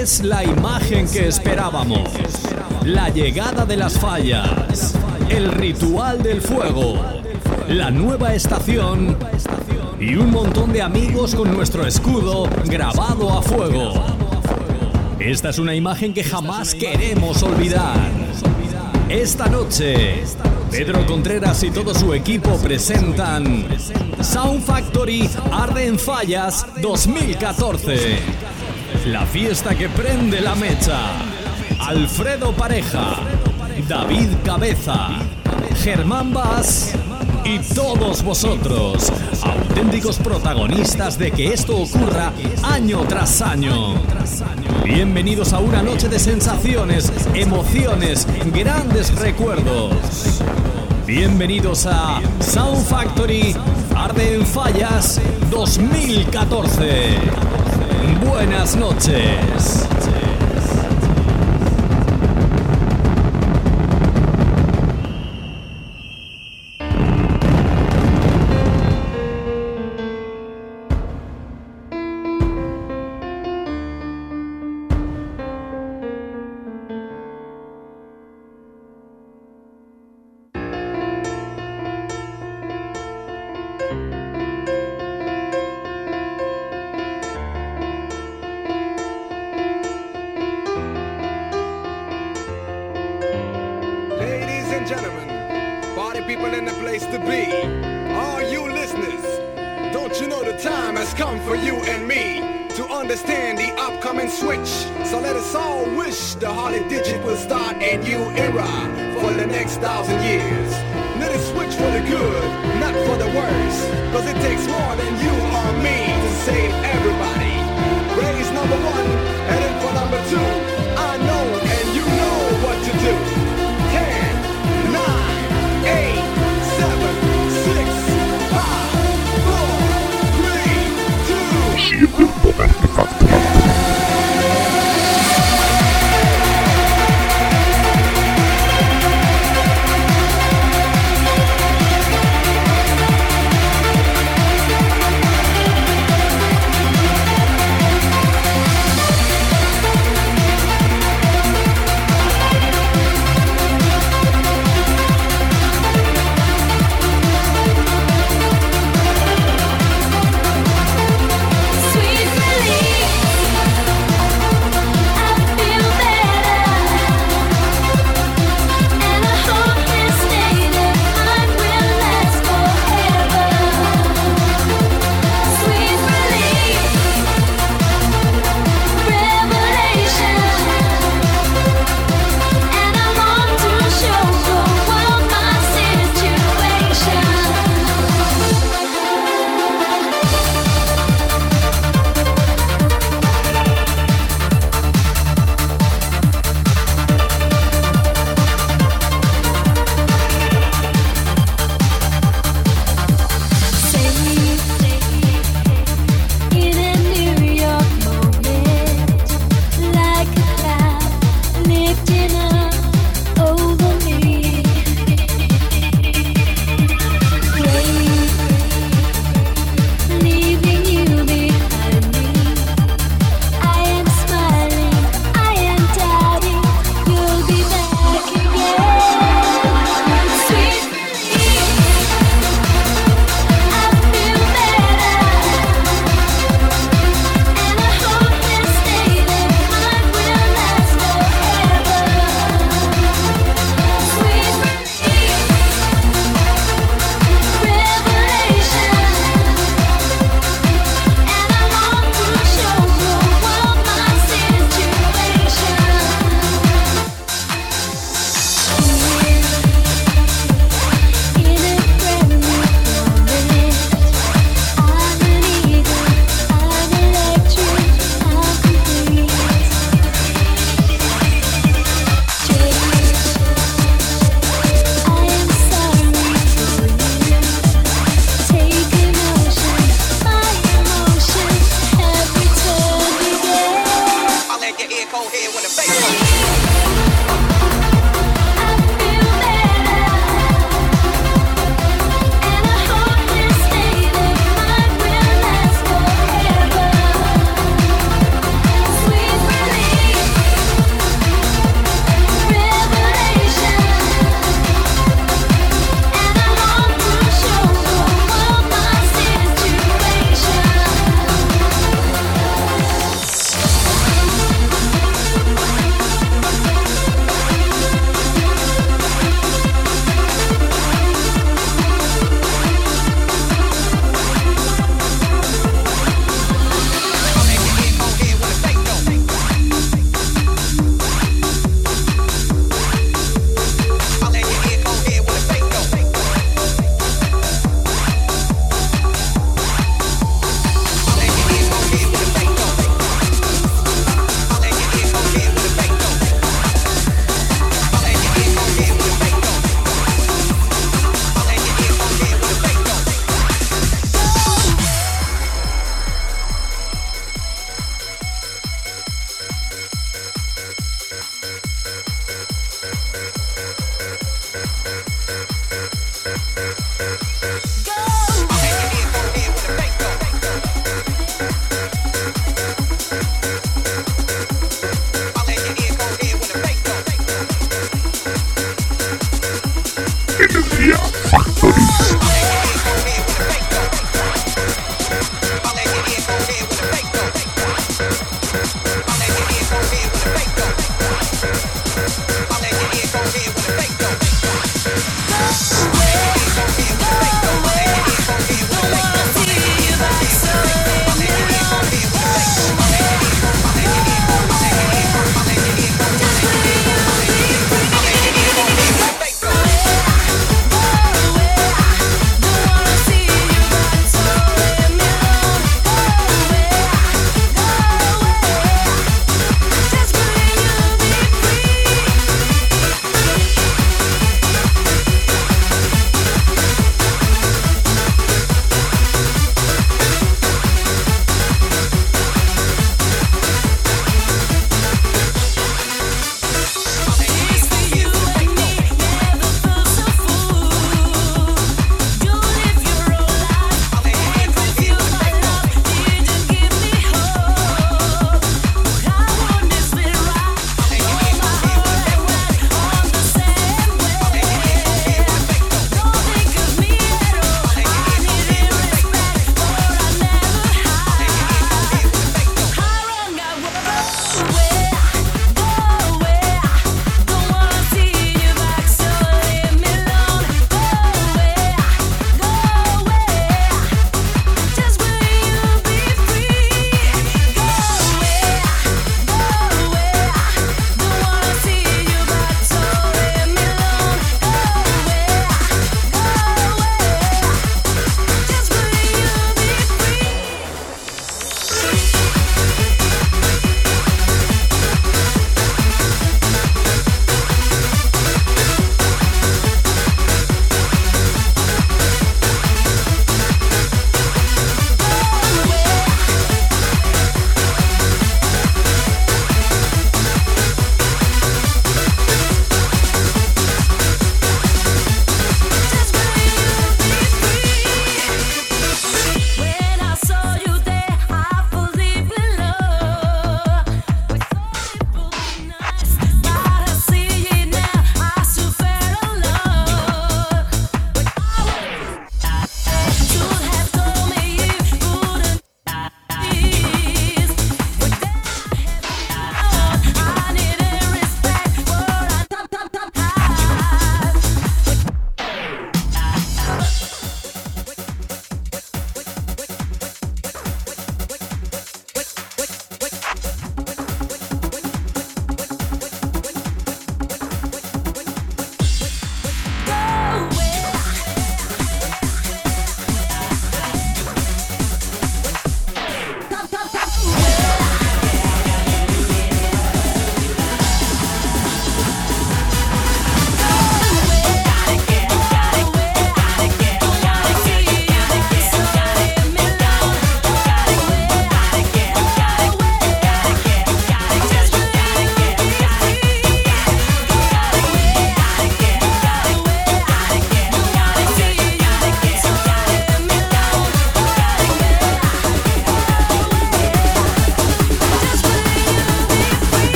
Es la imagen que esperábamos. La llegada de las fallas. El ritual del fuego. La nueva estación. Y un montón de amigos con nuestro escudo grabado a fuego. Esta es una imagen que jamás queremos olvidar. Esta noche, Pedro Contreras y todo su equipo presentan Sound Factory Arden Fallas 2014. La fiesta que prende la mecha. Alfredo Pareja, David Cabeza, Germán Vaz y todos vosotros, auténticos protagonistas de que esto ocurra año tras año. Bienvenidos a una noche de sensaciones, emociones, grandes recuerdos. Bienvenidos a Sound Factory Arden Fallas 2014. Buenas noches.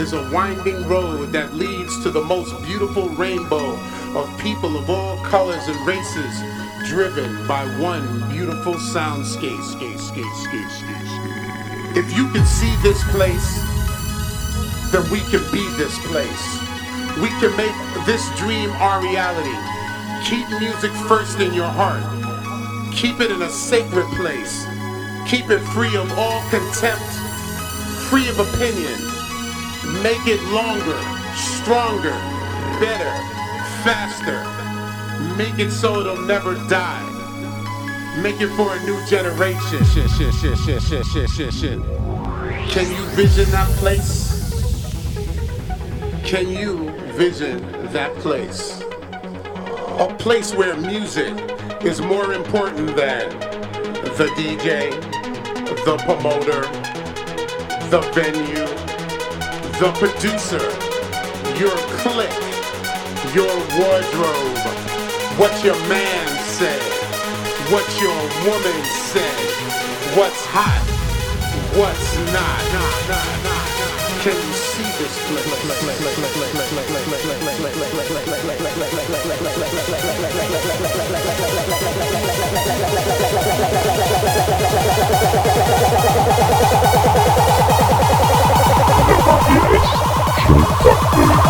Is a winding road that leads to the most beautiful rainbow of people of all colors and races, driven by one beautiful soundscape. If you can see this place, then we can be this place. We can make this dream our reality. Keep music first in your heart. Keep it in a sacred place. Keep it free of all contempt, free of opinion Make it longer, stronger, better, faster. Make it so it'll never die. Make it for a new generation. Shit, shit, shit, shit, shit, shit, shit, shit. Can you vision that place? Can you vision that place? A place where music is more important than the DJ, the promoter, the venue, the producer, your clique, your wardrobe, what your man said, what your woman said, what's hot, what's not. Can you see this place? Fucking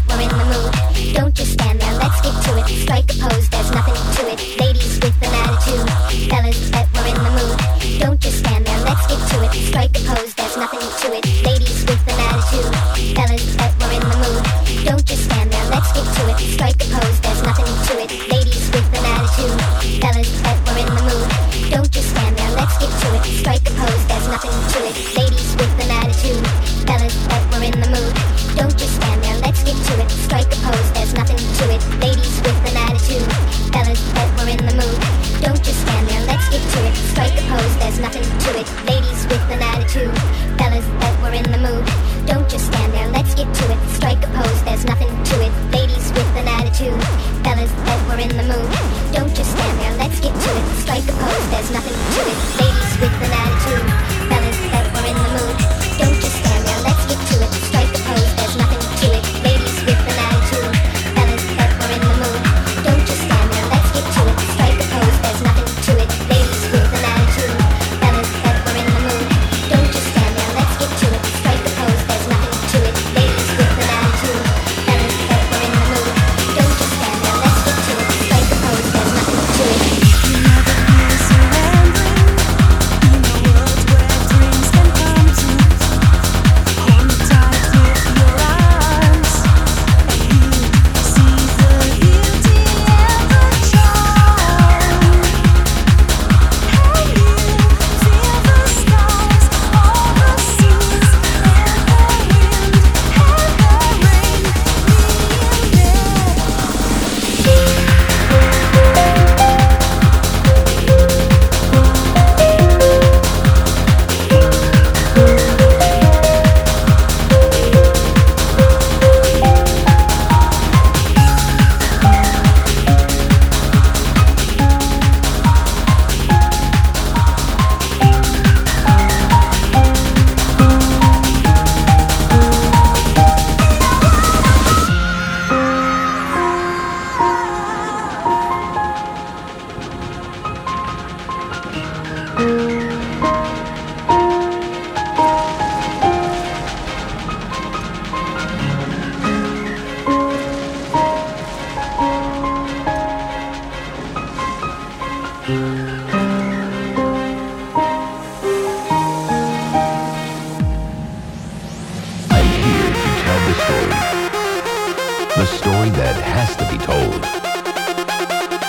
The story that has to be told.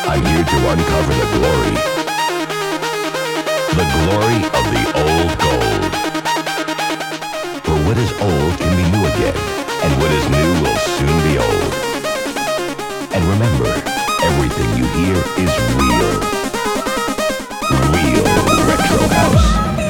I'm here to uncover the glory. The glory of the old gold. For what is old can be new again, and what is new will soon be old. And remember, everything you hear is real. Real Retro House.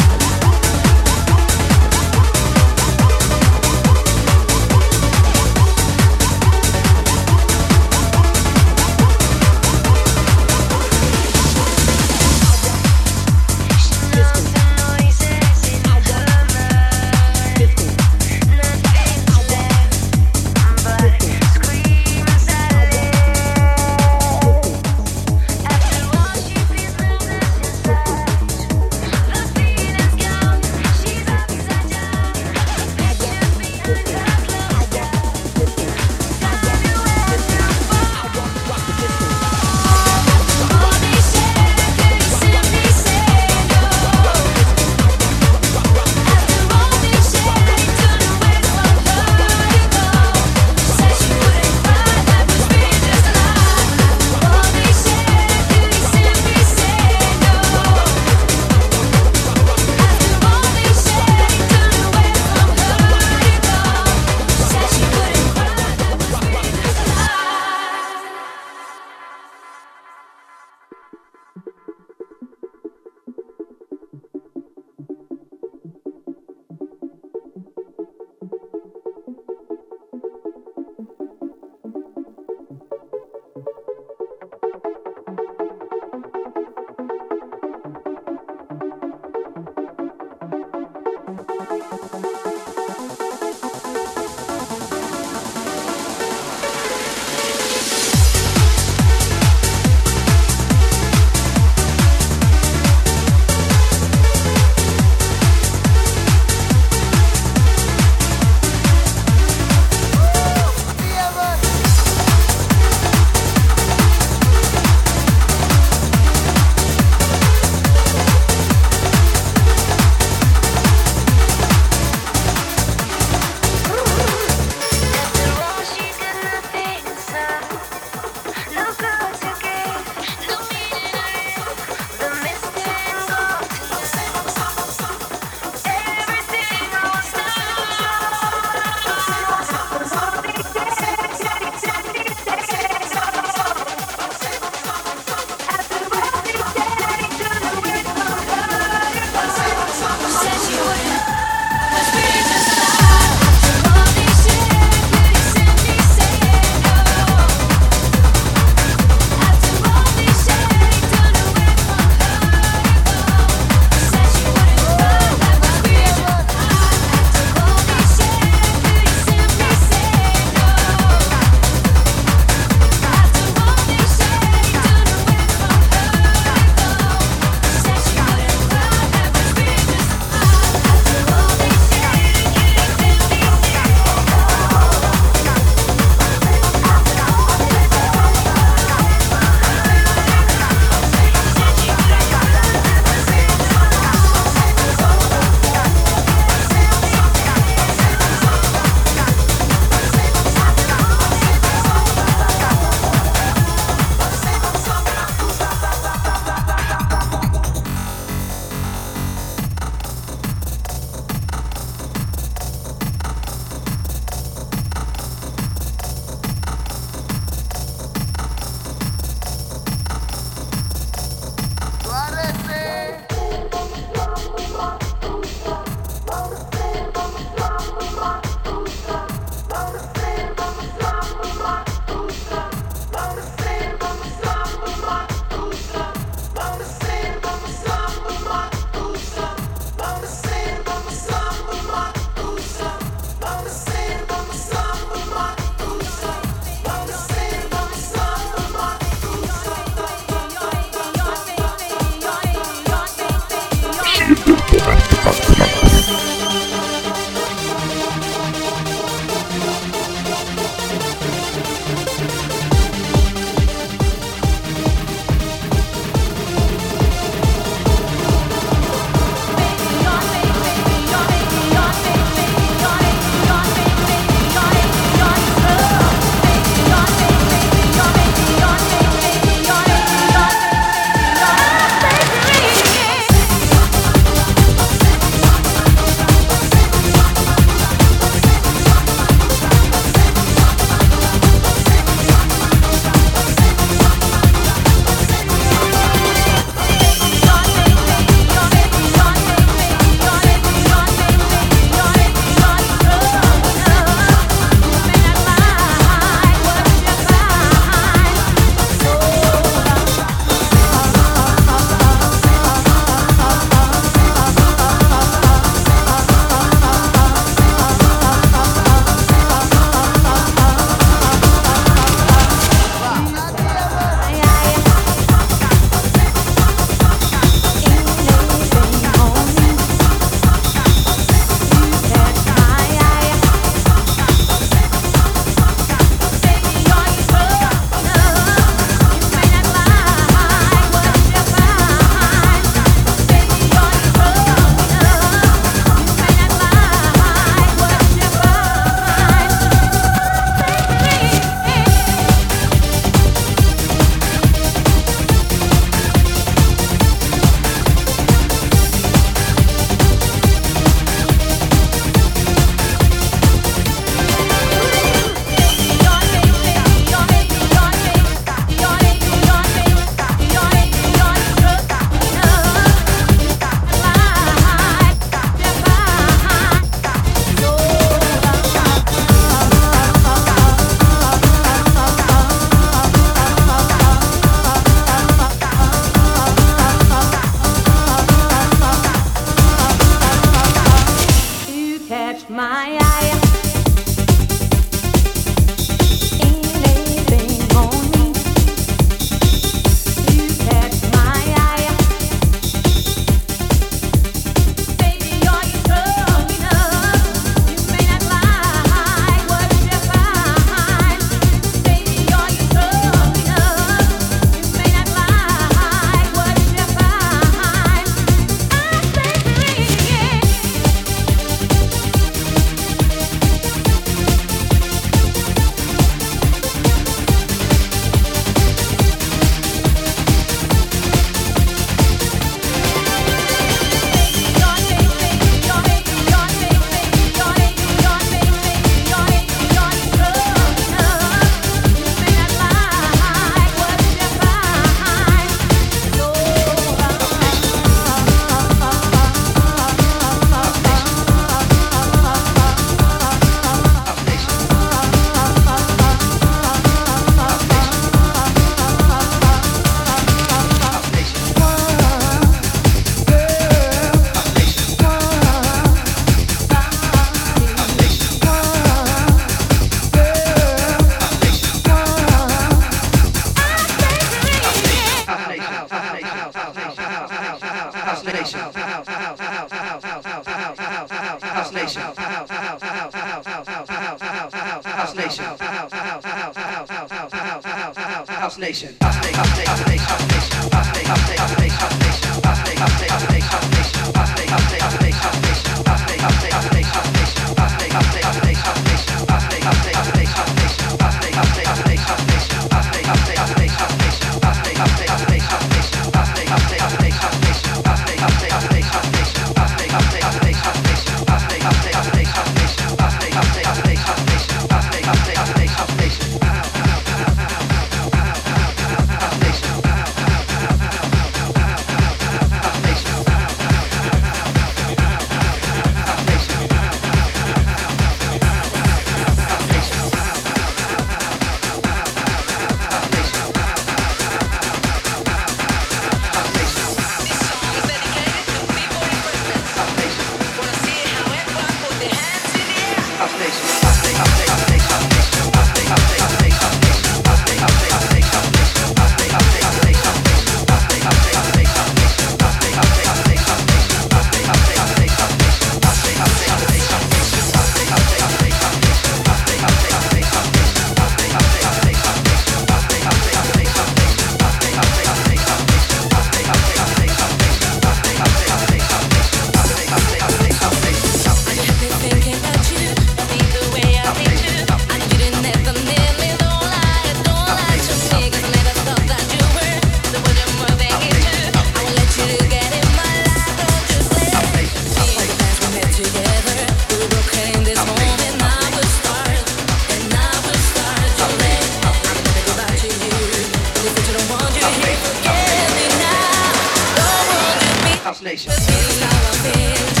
We broke